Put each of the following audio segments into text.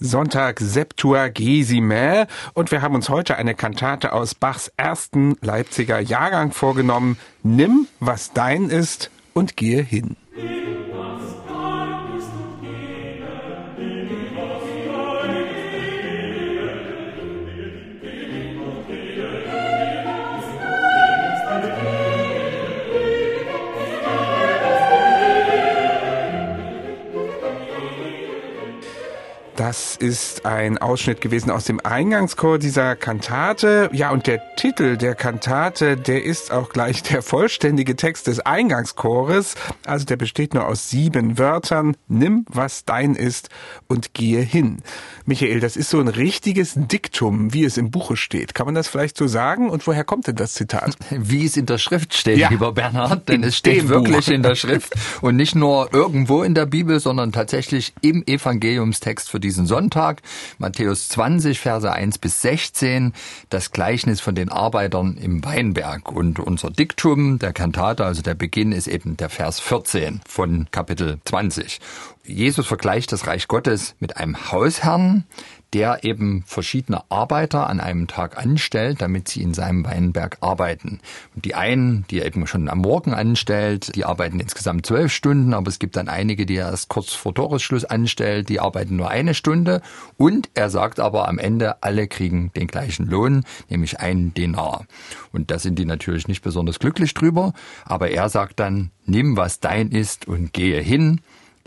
Sonntag Septuagesime und wir haben uns heute eine Kantate aus Bachs ersten Leipziger Jahrgang vorgenommen. Nimm, was dein ist und gehe hin. Das ist ein Ausschnitt gewesen aus dem Eingangschor dieser Kantate. Ja, und der Titel der Kantate, der ist auch gleich der vollständige Text des Eingangschores. Also der besteht nur aus sieben Wörtern. Nimm, was dein ist und gehe hin. Michael, das ist so ein richtiges Diktum, wie es im Buche steht. Kann man das vielleicht so sagen? Und woher kommt denn das Zitat? Wie es in der Schrift steht, ja. lieber Bernhard, denn es steht wirklich Buch. in der Schrift und nicht nur irgendwo in der Bibel, sondern tatsächlich im Evangeliumstext für die diesen Sonntag. Matthäus 20, Verse 1 bis 16, das Gleichnis von den Arbeitern im Weinberg. Und unser Diktum der Kantate, also der Beginn, ist eben der Vers 14 von Kapitel 20. Jesus vergleicht das Reich Gottes mit einem Hausherrn, der eben verschiedene Arbeiter an einem Tag anstellt, damit sie in seinem Weinberg arbeiten. Und die einen, die er eben schon am Morgen anstellt, die arbeiten insgesamt zwölf Stunden, aber es gibt dann einige, die er erst kurz vor Toresschluss anstellt, die arbeiten nur eine Stunde. Und er sagt aber am Ende, alle kriegen den gleichen Lohn, nämlich einen Denar. Und da sind die natürlich nicht besonders glücklich drüber, aber er sagt dann, nimm was dein ist und gehe hin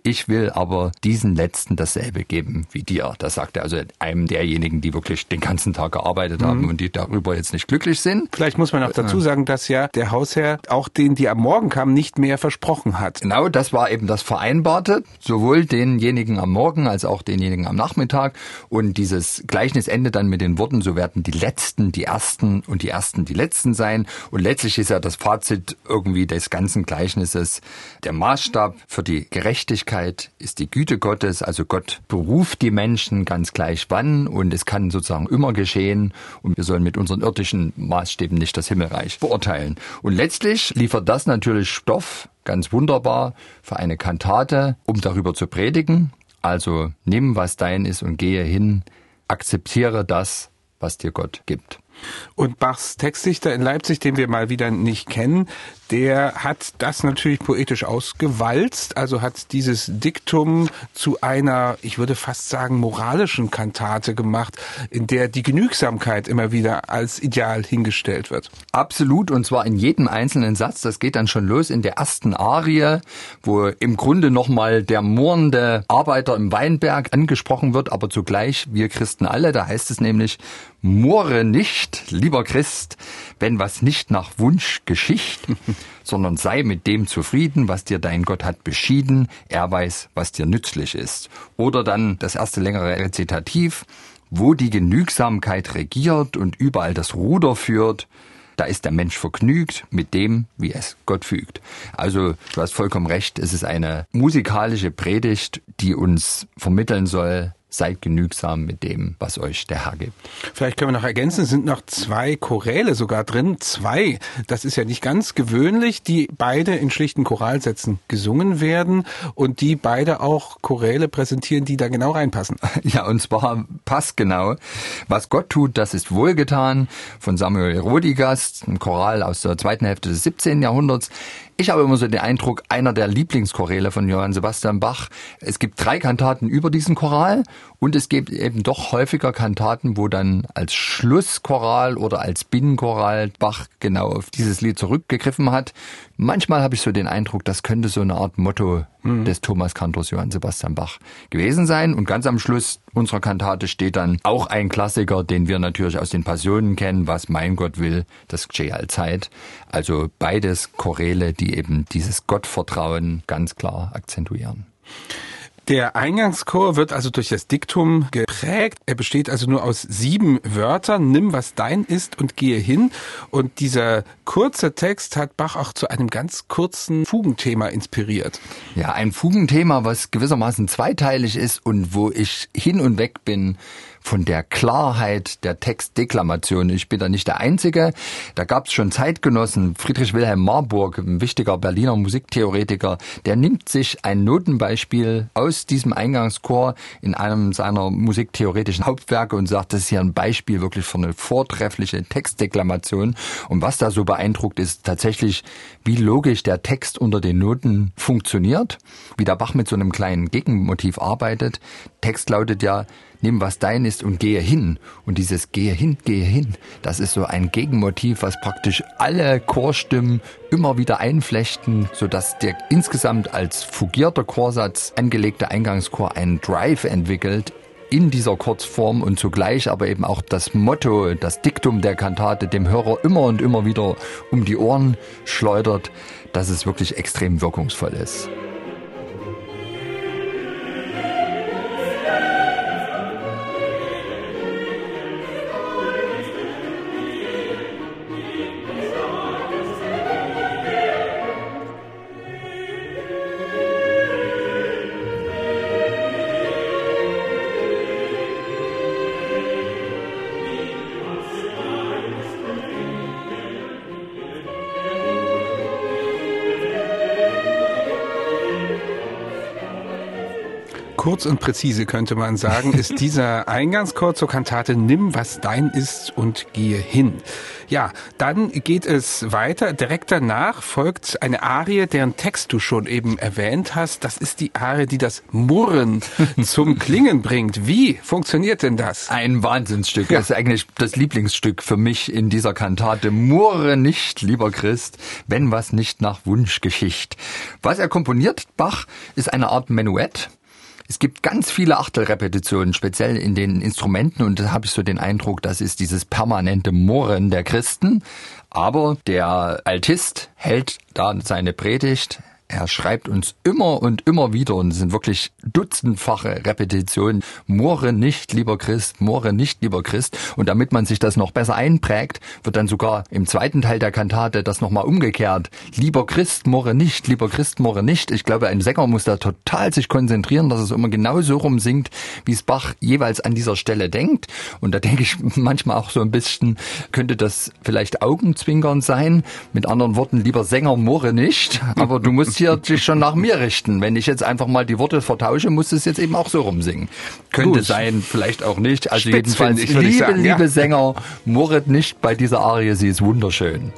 ich will aber diesen Letzten dasselbe geben wie dir. Das sagt er also einem derjenigen, die wirklich den ganzen Tag gearbeitet mhm. haben und die darüber jetzt nicht glücklich sind. Vielleicht muss man auch dazu sagen, dass ja der Hausherr auch denen, die am Morgen kamen, nicht mehr versprochen hat. Genau, das war eben das Vereinbarte, sowohl denjenigen am Morgen als auch denjenigen am Nachmittag. Und dieses Gleichnis endet dann mit den Worten, so werden die Letzten die Ersten und die Ersten die Letzten sein. Und letztlich ist ja das Fazit irgendwie des ganzen Gleichnisses der Maßstab für die Gerechtigkeit Gerechtigkeit ist die Güte Gottes, also Gott beruft die Menschen ganz gleich wann und es kann sozusagen immer geschehen und wir sollen mit unseren irdischen Maßstäben nicht das Himmelreich beurteilen. Und letztlich liefert das natürlich Stoff, ganz wunderbar, für eine Kantate, um darüber zu predigen. Also nimm, was dein ist und gehe hin, akzeptiere das, was dir Gott gibt. Und Bachs Textdichter in Leipzig, den wir mal wieder nicht kennen, der hat das natürlich poetisch ausgewalzt, also hat dieses Diktum zu einer, ich würde fast sagen, moralischen Kantate gemacht, in der die Genügsamkeit immer wieder als Ideal hingestellt wird. Absolut, und zwar in jedem einzelnen Satz. Das geht dann schon los in der ersten Arie, wo im Grunde nochmal der mohrende Arbeiter im Weinberg angesprochen wird, aber zugleich wir Christen alle. Da heißt es nämlich, Moore nicht, lieber Christ, wenn was nicht nach Wunsch geschicht, sondern sei mit dem zufrieden, was dir dein Gott hat beschieden, er weiß, was dir nützlich ist. Oder dann das erste längere Rezitativ, wo die Genügsamkeit regiert und überall das Ruder führt, da ist der Mensch vergnügt mit dem, wie es Gott fügt. Also du hast vollkommen recht, es ist eine musikalische Predigt, die uns vermitteln soll, seid genügsam mit dem, was euch der Herr gibt. Vielleicht können wir noch ergänzen, es sind noch zwei Choräle sogar drin. Zwei. Das ist ja nicht ganz gewöhnlich, die beide in schlichten Choralsätzen gesungen werden und die beide auch Choräle präsentieren, die da genau reinpassen. Ja, und zwar passgenau. Was Gott tut, das ist wohlgetan von Samuel Rodigast, ein Choral aus der zweiten Hälfte des 17. Jahrhunderts. Ich habe immer so den Eindruck, einer der Lieblingschoräle von Johann Sebastian Bach. Es gibt drei Kantaten über diesen Choral und es gibt eben doch häufiger Kantaten, wo dann als Schlusschoral oder als Binnenchoral Bach genau auf dieses Lied zurückgegriffen hat. Manchmal habe ich so den Eindruck, das könnte so eine Art Motto mhm. des Thomas Kantors Johann Sebastian Bach gewesen sein. Und ganz am Schluss unserer Kantate steht dann auch ein Klassiker, den wir natürlich aus den Passionen kennen, was mein Gott will, das geschehe allzeit. Also beides Choräle, die eben dieses Gottvertrauen ganz klar akzentuieren. Der Eingangschor wird also durch das Diktum geprägt. Er besteht also nur aus sieben Wörtern. Nimm, was dein ist und gehe hin. Und dieser kurze Text hat Bach auch zu einem ganz kurzen Fugenthema inspiriert. Ja, ein Fugenthema, was gewissermaßen zweiteilig ist und wo ich hin und weg bin von der Klarheit der Textdeklamation. Ich bin da nicht der Einzige. Da gab es schon Zeitgenossen. Friedrich Wilhelm Marburg, ein wichtiger Berliner Musiktheoretiker, der nimmt sich ein Notenbeispiel aus diesem Eingangschor in einem seiner musiktheoretischen Hauptwerke und sagt, das ist hier ein Beispiel wirklich für eine vortreffliche Textdeklamation. Und was da so beeindruckt, ist tatsächlich, wie logisch der Text unter den Noten funktioniert, wie der Bach mit so einem kleinen Gegenmotiv arbeitet. Text lautet ja, nimm was dein ist und gehe hin. Und dieses gehe hin, gehe hin, das ist so ein Gegenmotiv, was praktisch alle Chorstimmen immer wieder einflechten, sodass der insgesamt als fugierter Chorsatz angelegte Eingangschor einen Drive entwickelt in dieser Kurzform und zugleich aber eben auch das Motto, das Diktum der Kantate dem Hörer immer und immer wieder um die Ohren schleudert, dass es wirklich extrem wirkungsvoll ist. Kurz und präzise könnte man sagen, ist dieser Eingangschor zur Kantate Nimm, was dein ist und gehe hin. Ja, dann geht es weiter. Direkt danach folgt eine Arie, deren Text du schon eben erwähnt hast. Das ist die Arie, die das Murren zum Klingen bringt. Wie funktioniert denn das? Ein Wahnsinnsstück. Ja. Das ist eigentlich das Lieblingsstück für mich in dieser Kantate. Murre nicht, lieber Christ, wenn was nicht nach Wunschgeschicht. Was er komponiert, Bach, ist eine Art Menuett. Es gibt ganz viele Achtelrepetitionen, speziell in den Instrumenten, und da habe ich so den Eindruck, das ist dieses permanente Murren der Christen. Aber der Altist hält da seine Predigt, er schreibt uns immer und immer wieder, und es sind wirklich dutzendfache Repetitionen, Moore nicht, lieber Christ, Moore nicht, lieber Christ. Und damit man sich das noch besser einprägt, wird dann sogar im zweiten Teil der Kantate das nochmal umgekehrt. Lieber Christ, Moore nicht, lieber Christ, Moore nicht. Ich glaube, ein Sänger muss da total sich konzentrieren, dass es immer genau so rum singt, wie es Bach jeweils an dieser Stelle denkt. Und da denke ich manchmal auch so ein bisschen, könnte das vielleicht Augenzwinkern sein. Mit anderen Worten, lieber Sänger, Moore nicht. Aber du musst hier sich schon nach mir richten. Wenn ich jetzt einfach mal die Worte vertausche, muss es jetzt eben auch so rumsingen. Könnte Gut. sein, vielleicht auch nicht. Also Spitz, jedenfalls, ich, liebe, sagen, liebe ja. Sänger, murret nicht bei dieser Arie, sie ist wunderschön.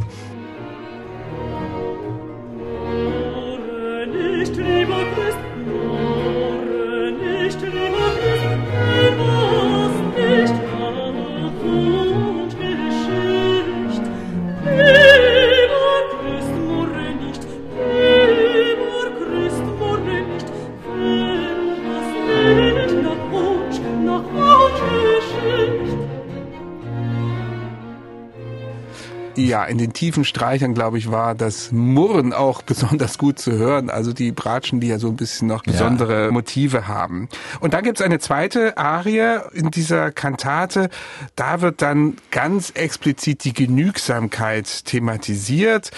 In den tiefen Streichern, glaube ich, war das Murren auch besonders gut zu hören. Also die Bratschen, die ja so ein bisschen noch besondere ja. Motive haben. Und da gibt's eine zweite Arie in dieser Kantate. Da wird dann ganz explizit die Genügsamkeit thematisiert.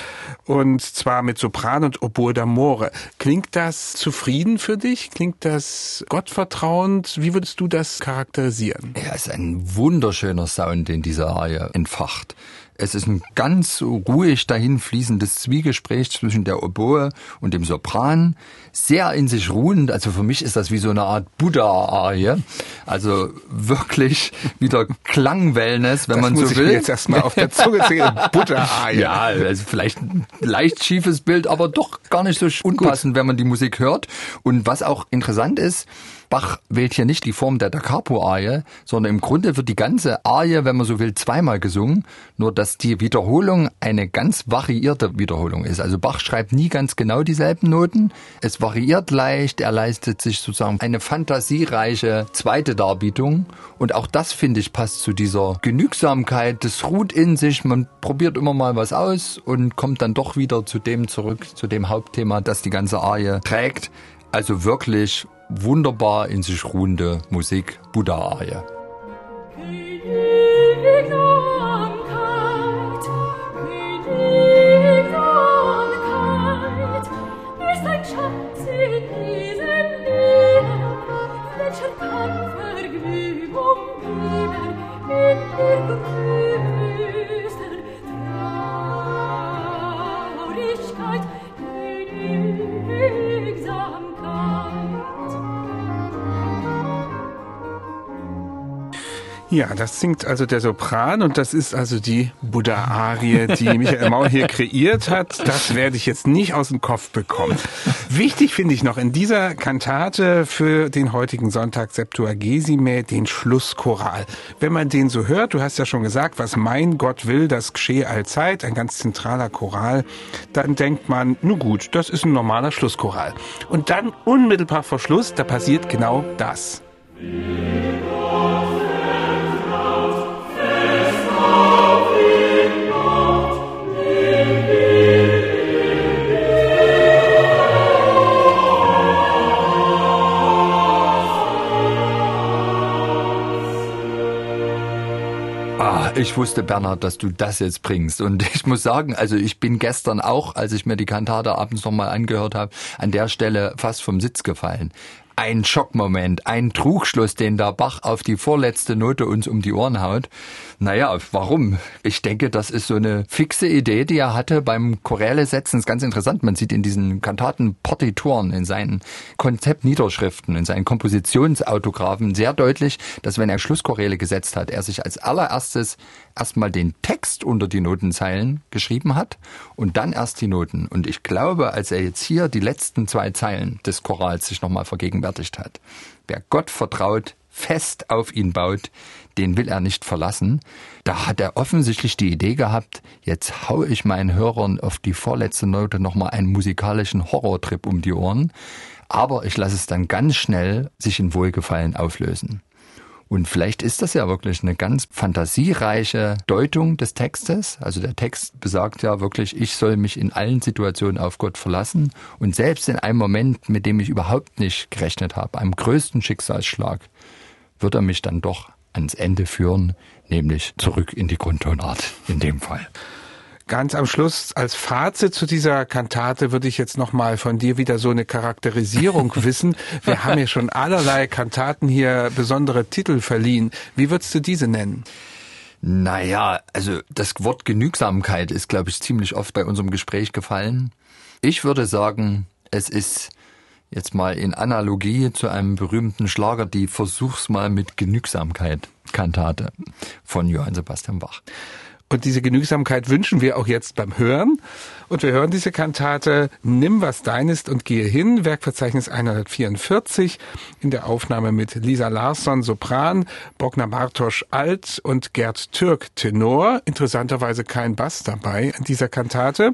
Und zwar mit Sopran und Oboe d'Amore. Klingt das zufrieden für dich? Klingt das gottvertrauend? Wie würdest du das charakterisieren? Ja, ist ein wunderschöner Sound, den diese Arie entfacht. Es ist ein ganz ruhig dahin fließendes Zwiegespräch zwischen der Oboe und dem Sopran. Sehr in sich ruhend. Also für mich ist das wie so eine Art Buddha-Arie. Also wirklich wieder Klangwellness, wenn das man so will. Ich jetzt erstmal auf der Zunge zählen. Buddha-Arie. Ja, also vielleicht ein leicht schiefes Bild, aber doch gar nicht so unpassend, Gut. wenn man die Musik hört. Und was auch interessant ist, Bach wählt hier nicht die Form der Da Capo-Arie, sondern im Grunde wird die ganze Arie, wenn man so will, zweimal gesungen, nur dass die Wiederholung eine ganz variierte Wiederholung ist. Also Bach schreibt nie ganz genau dieselben Noten, es variiert leicht, er leistet sich sozusagen eine fantasiereiche zweite Darbietung und auch das, finde ich, passt zu dieser Genügsamkeit, das ruht in sich, man probiert immer mal was aus und kommt dann doch wieder zu dem zurück, zu dem Hauptthema, das die ganze Arie trägt. Also wirklich wunderbar in sich ruhende Musik, Buddha-Arie. Vergnügung Ja, das singt also der Sopran und das ist also die Buddha-Arie, die Michael Maul hier kreiert hat. Das werde ich jetzt nicht aus dem Kopf bekommen. Wichtig finde ich noch in dieser Kantate für den heutigen Sonntag Septuagesime den Schlusschoral. Wenn man den so hört, du hast ja schon gesagt, was mein Gott will, das geschehe allzeit, ein ganz zentraler Choral, dann denkt man, nun gut, das ist ein normaler Schlusschoral. Und dann unmittelbar vor Schluss, da passiert genau das. Ich wusste, Bernhard, dass du das jetzt bringst. Und ich muss sagen, also ich bin gestern auch, als ich mir die Kantate abends nochmal angehört habe, an der Stelle fast vom Sitz gefallen ein Schockmoment, ein Trugschluss, den der Bach auf die vorletzte Note uns um die Ohren haut. Naja, warum? Ich denke, das ist so eine fixe Idee, die er hatte beim Choräle setzen. Ist ganz interessant. Man sieht in diesen Kantaten Partituren, in seinen Konzeptniederschriften, in seinen Kompositionsautografen sehr deutlich, dass wenn er Schlusschoräle gesetzt hat, er sich als allererstes erstmal den Text unter die Notenzeilen geschrieben hat und dann erst die Noten. Und ich glaube, als er jetzt hier die letzten zwei Zeilen des Chorals sich nochmal vergegenwärtigt hat, wer Gott vertraut, fest auf ihn baut, den will er nicht verlassen. Da hat er offensichtlich die Idee gehabt, jetzt hau ich meinen Hörern auf die vorletzte Note nochmal einen musikalischen Horrortrip um die Ohren, aber ich lasse es dann ganz schnell sich in Wohlgefallen auflösen. Und vielleicht ist das ja wirklich eine ganz fantasiereiche Deutung des Textes. Also der Text besagt ja wirklich, ich soll mich in allen Situationen auf Gott verlassen. Und selbst in einem Moment, mit dem ich überhaupt nicht gerechnet habe, einem größten Schicksalsschlag, wird er mich dann doch ans Ende führen, nämlich zurück in die Grundtonart in dem Fall. Ganz am Schluss als Fazit zu dieser Kantate würde ich jetzt noch mal von dir wieder so eine Charakterisierung wissen. Wir haben ja schon allerlei Kantaten hier besondere Titel verliehen. Wie würdest du diese nennen? Naja, also das Wort Genügsamkeit ist, glaube ich, ziemlich oft bei unserem Gespräch gefallen. Ich würde sagen, es ist jetzt mal in Analogie zu einem berühmten Schlager die Versuch's mal mit Genügsamkeit Kantate von Johann Sebastian Bach. Und diese Genügsamkeit wünschen wir auch jetzt beim Hören. Und wir hören diese Kantate Nimm was dein ist und gehe hin, Werkverzeichnis 144 in der Aufnahme mit Lisa Larsson Sopran, Bogner Bartosch Alt und Gerd Türk Tenor. Interessanterweise kein Bass dabei in dieser Kantate.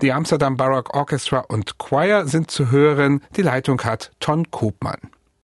Die Amsterdam Baroque Orchestra und Choir sind zu hören. Die Leitung hat Ton Kopmann.